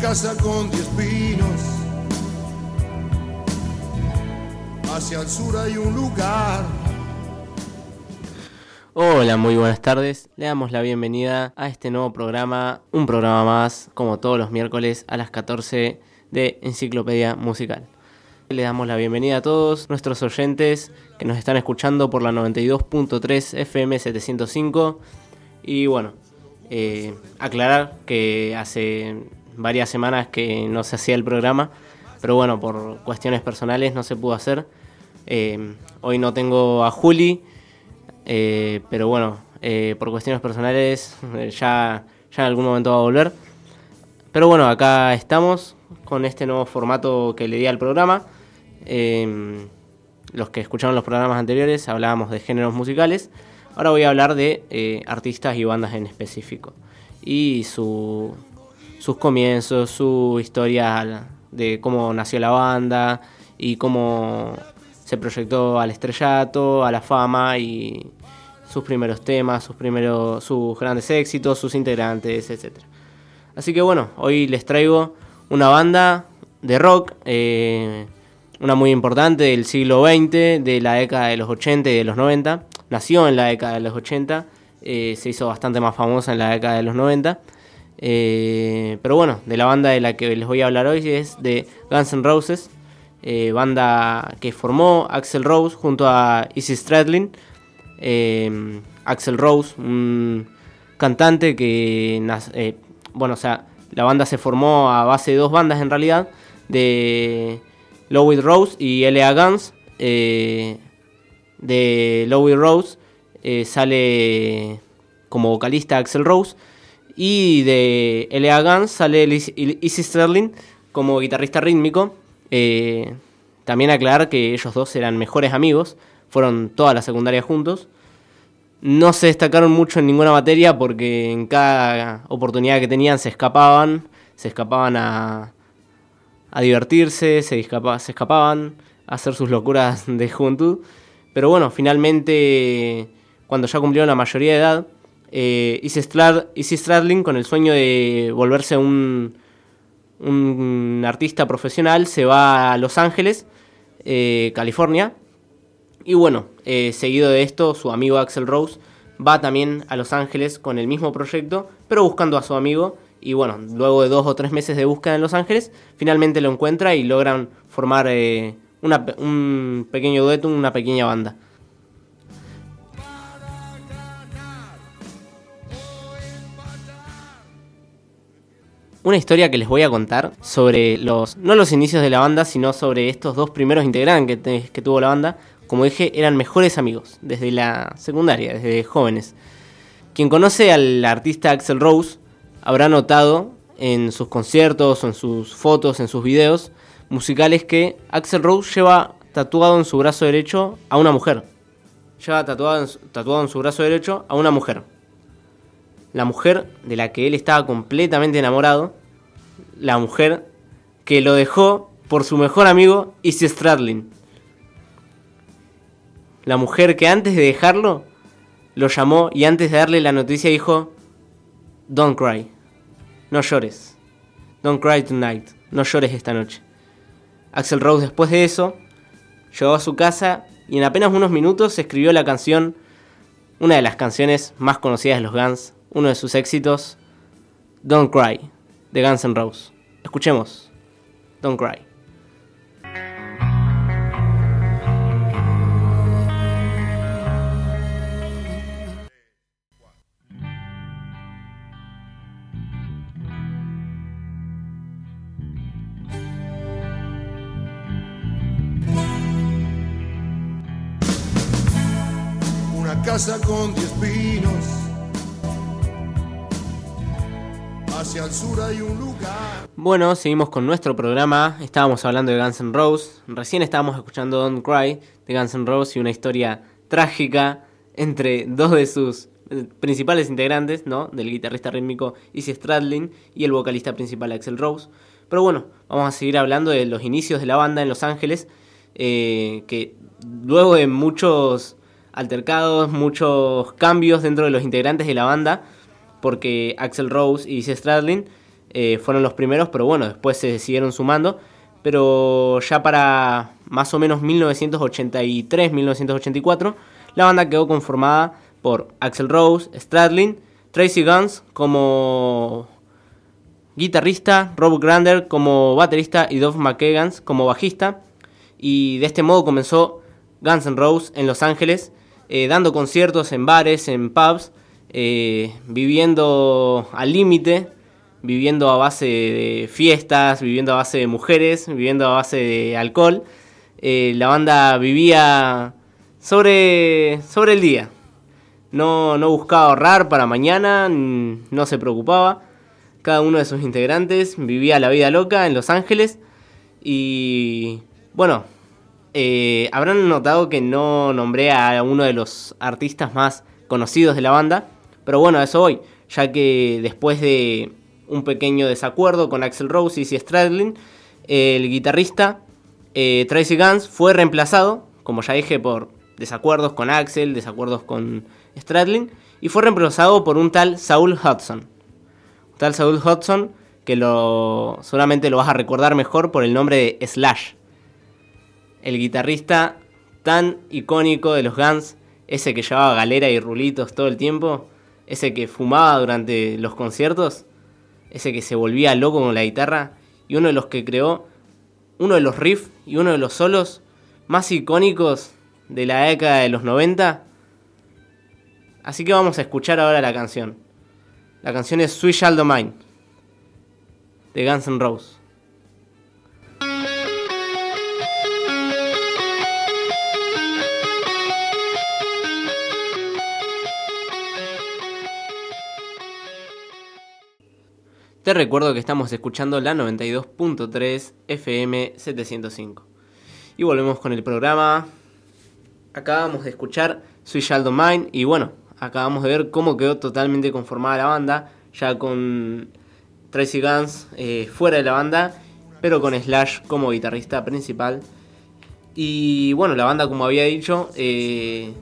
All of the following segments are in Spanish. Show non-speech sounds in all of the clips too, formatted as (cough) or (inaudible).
Casa con diez pinos. Hacia el sur hay un lugar. Hola, muy buenas tardes. Le damos la bienvenida a este nuevo programa, un programa más, como todos los miércoles a las 14 de Enciclopedia Musical. Le damos la bienvenida a todos nuestros oyentes que nos están escuchando por la 92.3 FM 705. Y bueno, eh, aclarar que hace varias semanas que no se hacía el programa, pero bueno, por cuestiones personales no se pudo hacer. Eh, hoy no tengo a Juli, eh, pero bueno, por cuestiones personales ya, ya en algún momento va a volver. Pero bueno, acá estamos con este nuevo formato que le di al programa. los que escucharon los programas anteriores hablábamos de géneros musicales. Ahora voy a hablar de eh, artistas y bandas en específico. Y sus comienzos, su historia de cómo nació la banda y cómo se proyectó al estrellato, a la fama y sus primeros temas, sus primeros, sus grandes éxitos, sus integrantes, etc. Así que bueno, hoy les traigo una banda de rock, eh, una muy importante del siglo XX, de la década de los 80 y de los 90, nació en la década de los 80, eh, se hizo bastante más famosa en la década de los 90. Eh, pero bueno, de la banda de la que les voy a hablar hoy es de Guns N' Roses, eh, banda que formó Axel Rose junto a Izzy Stradlin. Axel Rose, un cantante que, bueno, o sea, la banda se formó a base de dos bandas en realidad, de Lowitt Rose y L.A. Guns de Louis Rose eh, sale como vocalista Axel Rose y de L.A. Guns sale Izzy Sterling como guitarrista rítmico. Eh, también aclarar que ellos dos eran mejores amigos, fueron toda la secundaria juntos. No se destacaron mucho en ninguna materia porque en cada oportunidad que tenían se escapaban, se escapaban a, a divertirse, se, escapaban a hacer sus locuras de juventud. Pero bueno, finalmente, cuando ya cumplió la mayoría de edad, eh, Izzy, Stradling, con el sueño de volverse un, artista profesional, se va a Los Ángeles, eh, California. Y bueno, eh, seguido de esto, su amigo Axel Rose va también a Los Ángeles con el mismo proyecto, pero buscando a su amigo. Y bueno, luego de dos o tres meses de búsqueda en Los Ángeles, finalmente lo encuentra y logran formar un pequeño dueto, una pequeña banda. Una historia que les voy a contar sobre los, no los inicios de la banda, sino sobre estos dos primeros integrantes que, tuvo la banda. Como dije, eran mejores amigos desde la secundaria, desde jóvenes. Quien conoce al artista Axel Rose habrá notado en sus conciertos en sus fotos, en sus videos, musicales que Axel Rose lleva tatuado en su brazo derecho a una mujer. Lleva tatuado en su brazo derecho a una mujer. La mujer de la que él estaba completamente enamorado. La mujer que lo dejó por su mejor amigo Izzy Stradlin. La mujer que antes de dejarlo lo llamó y antes de darle la noticia dijo, Don't cry, no llores, don't cry tonight, no llores esta noche. Axel Rose después de eso llegó a su casa y en apenas unos minutos escribió la canción, una de las canciones más conocidas de los Guns, uno de sus éxitos, Don't Cry, de Guns N' Roses. Escuchemos, Don't Cry. casa con diez pinos. Bueno, seguimos con nuestro programa. Estábamos hablando de Guns N' Roses. Recién estábamos escuchando Don't Cry de Guns N' Roses y una historia trágica entre dos de sus principales integrantes, ¿no? Del guitarrista rítmico Izzy Stradlin y el vocalista principal Axel Rose. Pero bueno, vamos a seguir hablando de los inicios de la banda en Los Ángeles, eh, que luego de muchos altercados, muchos cambios dentro de los integrantes de la banda, porque Axel Rose y Izzy Stradlin eh, fueron los primeros, pero bueno, después se siguieron sumando. Pero ya para más o menos 1983-1984, la banda quedó conformada por Axel Rose, Stradlin, Tracy Guns como guitarrista, Rob Grander como baterista y Dove McKagans como bajista. Y de este modo comenzó Guns N' Roses en Los Ángeles, eh, dando conciertos en bares, en pubs, eh, viviendo al límite, viviendo a base de fiestas, viviendo a base de mujeres, viviendo a base de alcohol. Eh, la banda vivía sobre, sobre el día. No, no buscaba ahorrar para mañana, no se preocupaba. Cada uno de sus integrantes vivía la vida loca en Los Ángeles. Y bueno, eh, habrán notado que no nombré a uno de los artistas más conocidos de la banda. Pero bueno, a eso voy. Ya que después de un pequeño desacuerdo con Axel Rose y Stradlin, el guitarrista eh, Tracy Guns fue reemplazado, como ya dije, por desacuerdos con Axel, desacuerdos con Stradlin, y fue reemplazado por un tal Saul Hudson. Un tal Saul Hudson que lo, solamente lo vas a recordar mejor por el nombre de Slash. El guitarrista tan icónico de los Guns, ese que llevaba galera y rulitos todo el tiempo, ese que fumaba durante los conciertos, ese que se volvía loco con la guitarra, y uno de los que creó uno de los riffs y uno de los solos más icónicos de la década de los 90. Así que vamos a escuchar ahora la canción. La canción es Sweet Child Mine de Guns N' Roses. Te recuerdo que estamos escuchando la 92.3 FM 705. Y volvemos con el programa. Acabamos de escuchar Sweet Child Mine y bueno, acabamos de ver cómo quedó totalmente conformada la banda, ya con Tracy Guns eh, fuera de la banda, pero con Slash como guitarrista principal. Y bueno, la banda, como había dicho, eh,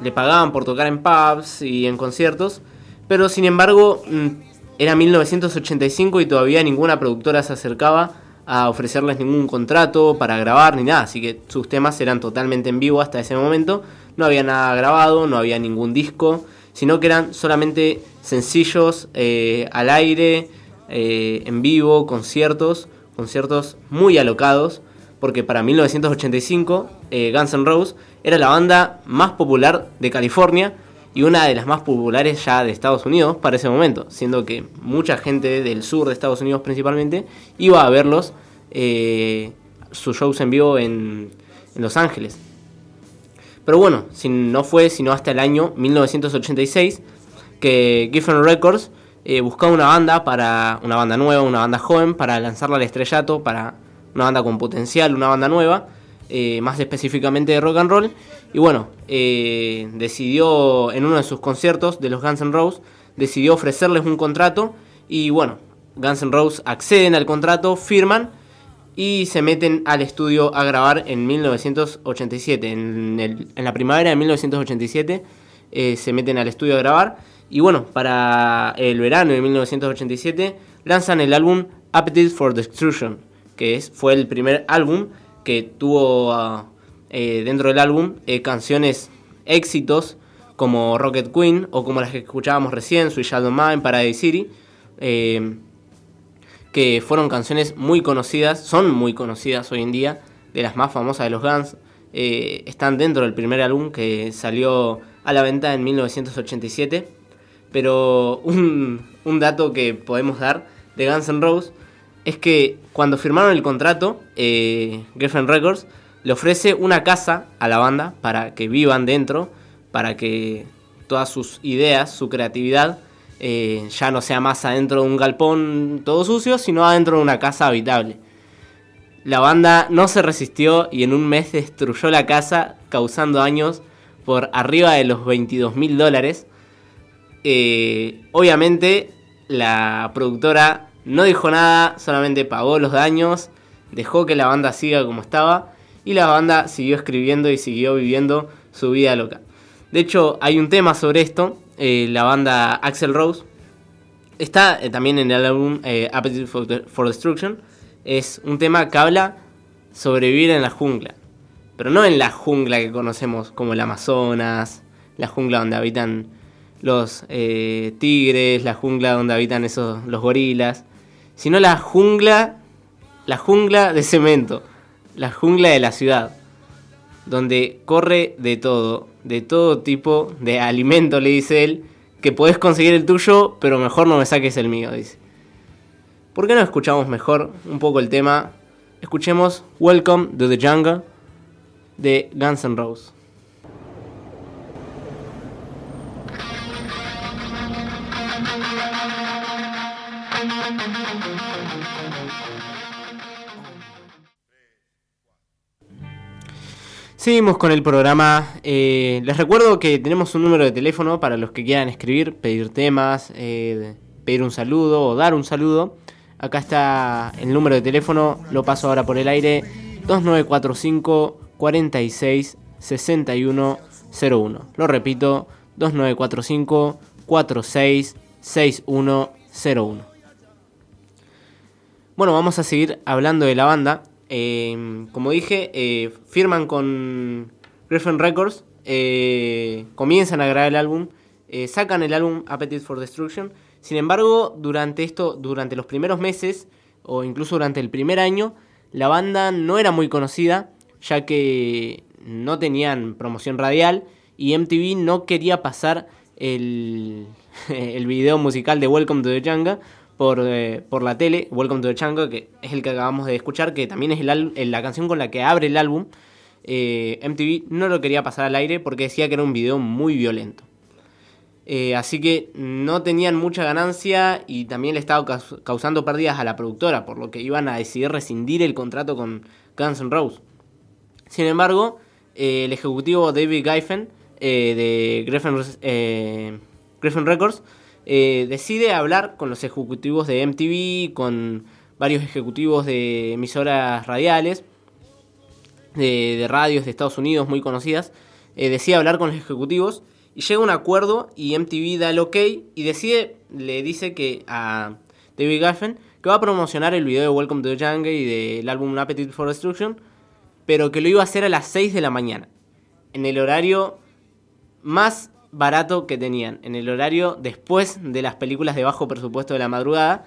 le pagaban por tocar en pubs y en conciertos, pero sin embargo mm, era 1985 y todavía ninguna productora se acercaba a ofrecerles ningún contrato para grabar ni nada, así que sus temas eran totalmente en vivo hasta ese momento. No había nada grabado, no había ningún disco, sino que eran solamente sencillos eh, al aire, eh, en vivo, conciertos, conciertos muy alocados, porque para 1985 eh, Guns N' Roses era la banda más popular de California y una de las más populares ya de Estados Unidos para ese momento, siendo que mucha gente del sur de Estados Unidos principalmente iba a verlos eh, sus shows en vivo en, Los Ángeles. Pero bueno, no fue sino hasta el año 1986 que Giffen Records eh, buscaba una banda para una banda nueva, una banda joven para lanzarla al estrellato, para una banda con potencial, una banda nueva, eh, más específicamente de rock and roll. Y bueno, eh, decidió en uno de sus conciertos de los Guns N' Roses, decidió ofrecerles un contrato. Y bueno, Guns N' Roses acceden al contrato, firman y se meten al estudio a grabar en 1987. En, la primavera de 1987 eh, se meten al estudio a grabar. Y bueno, para el verano de 1987 lanzan el álbum Appetite for Destruction, que es, fue el primer álbum que tuvo... Uh, eh, dentro del álbum eh, canciones éxitos como Rocket Queen o como las que escuchábamos recién, Sweet Shadow Mine, Paradise City, eh, que fueron canciones muy conocidas, son muy conocidas hoy en día, de las más famosas de los Guns. están dentro del primer álbum que salió a la venta en 1987. Pero un, un dato que podemos dar de Guns N' Roses es que cuando firmaron el contrato, Geffen Records le ofrece una casa a la banda para que vivan dentro, para que todas sus ideas, su creatividad, eh, ya no sea más adentro de un galpón todo sucio, sino adentro de una casa habitable. La banda no se resistió y en un mes destruyó la casa, causando daños por arriba de los 22 mil dólares. Eh, obviamente la productora no dijo nada, solamente pagó los daños, dejó que la banda siga como estaba y la banda siguió escribiendo y siguió viviendo su vida loca. De hecho, hay un tema sobre esto. Eh, la banda Axel Rose está eh, también en el álbum eh, Appetite for, for Destruction. Es un tema que habla sobre vivir en la jungla. Pero no en la jungla que conocemos como el Amazonas, la jungla donde habitan los eh, tigres, la jungla donde habitan esos, los gorilas, sino la jungla, la jungla de cemento, la jungla de la ciudad, donde corre de todo, de todo tipo de alimento, le dice él, que podés conseguir el tuyo, pero mejor no me saques el mío, dice. ¿Por qué no escuchamos mejor un poco el tema? Escuchemos Welcome to the Jungle de Guns N' Roses. Seguimos con el programa. Eh, les recuerdo que tenemos un número de teléfono para los que quieran escribir, pedir temas, eh, pedir un saludo o dar un saludo. Acá está el número de teléfono, lo paso ahora por el aire. 2945 46 61 01. Lo repito, 2945 46 61 01. Bueno, vamos a seguir hablando de la banda. Eh, como dije, eh, firman con Griffin Records, eh, comienzan a grabar el álbum, eh, sacan el álbum Appetite for Destruction. Sin embargo, durante esto, durante los primeros meses o incluso durante el primer año, la banda no era muy conocida, ya que no tenían promoción radial y MTV no quería pasar el, (laughs) el video musical de Welcome to the Jungle por, eh, por la tele, Welcome to the Jungle, que es el que acabamos de escuchar, que también es el eh, la canción con la que abre el álbum. Eh, MTV no lo quería pasar al aire porque decía que era un video muy violento. Eh, así que no tenían mucha ganancia y también le estaba caus- causando pérdidas a la productora, por lo que iban a decidir rescindir el contrato con Guns N' Roses. Sin embargo, el ejecutivo David Geffen de Griffin, Griffin Records eh, decide hablar con los ejecutivos de MTV, con varios ejecutivos de emisoras radiales, de, de radios de Estados Unidos muy conocidas. eh, decide hablar con los ejecutivos y llega un acuerdo y MTV da el ok y decide, le dice que a David Geffen que va a promocionar el video de Welcome to the Jungle y del álbum Appetite for Destruction, pero que lo iba a hacer a las 6 de la mañana, en el horario más barato que tenían, en el horario después de las películas de bajo presupuesto de la madrugada,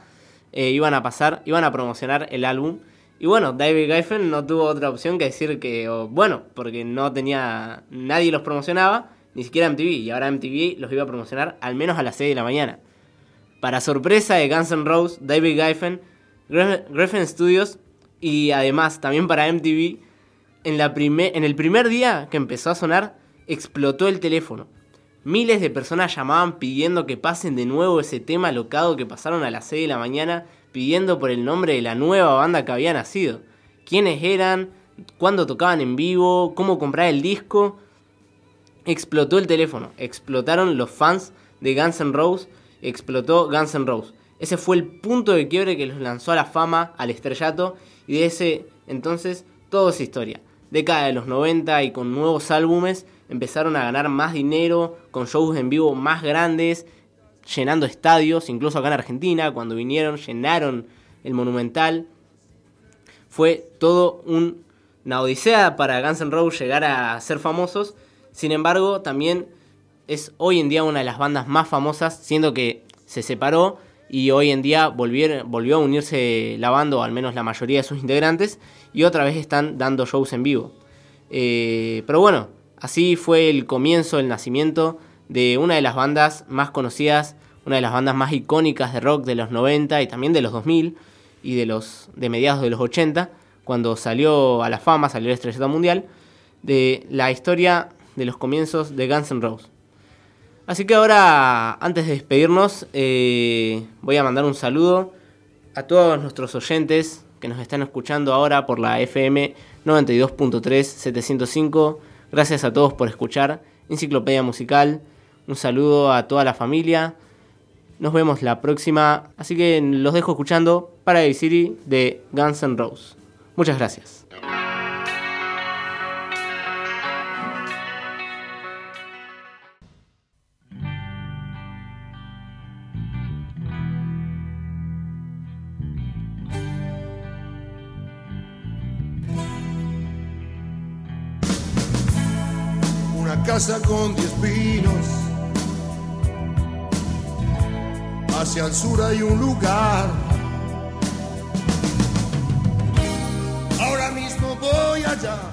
eh, iban a pasar, iban a promocionar el álbum. Y bueno, David Geffen no tuvo otra opción que decir que, bueno, porque no tenía, nadie los promocionaba, ni siquiera MTV, y ahora MTV los iba a promocionar al menos a las 6 de la mañana. Para sorpresa de Guns N' Roses, David Geffen, Geffen Studios y además también para MTV, en, la prime- en el primer día que empezó a sonar, explotó el teléfono. Miles de personas llamaban pidiendo que pasen de nuevo ese tema locado que pasaron a las 6 de la mañana, pidiendo por el nombre de la nueva banda que había nacido. ¿Quiénes eran? ¿Cuándo tocaban en vivo? ¿Cómo comprar el disco? Explotó el teléfono, explotaron los fans de Guns N' Roses, explotó Guns N' Roses. Ese fue el punto de quiebre que los lanzó a la fama, al estrellato, y de ese entonces todo es historia. Década de los 90 y con nuevos álbumes empezaron a ganar más dinero, con shows en vivo más grandes, llenando estadios, incluso acá en Argentina, cuando vinieron, llenaron el Monumental. Fue todo un- una odisea para Guns N' Roses llegar a ser famosos. Sin embargo, también es hoy en día una de las bandas más famosas, siendo que se separó y hoy en día volvier- volvió a unirse la banda, o al menos la mayoría de sus integrantes, y otra vez están dando shows en vivo. Eh, pero bueno, así fue el comienzo, el nacimiento de una de las bandas más conocidas, una de las bandas más icónicas de rock de los 90 y también de los 2000 y de los de mediados de los 80, cuando salió a la fama, salió la estrellata mundial, de la historia de los comienzos de Guns N' Roses. Así que ahora, antes de despedirnos, eh, voy a mandar un saludo a todos nuestros oyentes que nos están escuchando ahora por la FM 92.3 705. Gracias a todos por escuchar Enciclopedia Musical. Un saludo a toda la familia. Nos vemos la próxima. Así que los dejo escuchando Paradise City de Guns N' Roses. Muchas gracias. Casa con diez pinos. Hacia el sur hay un lugar. Ahora mismo voy allá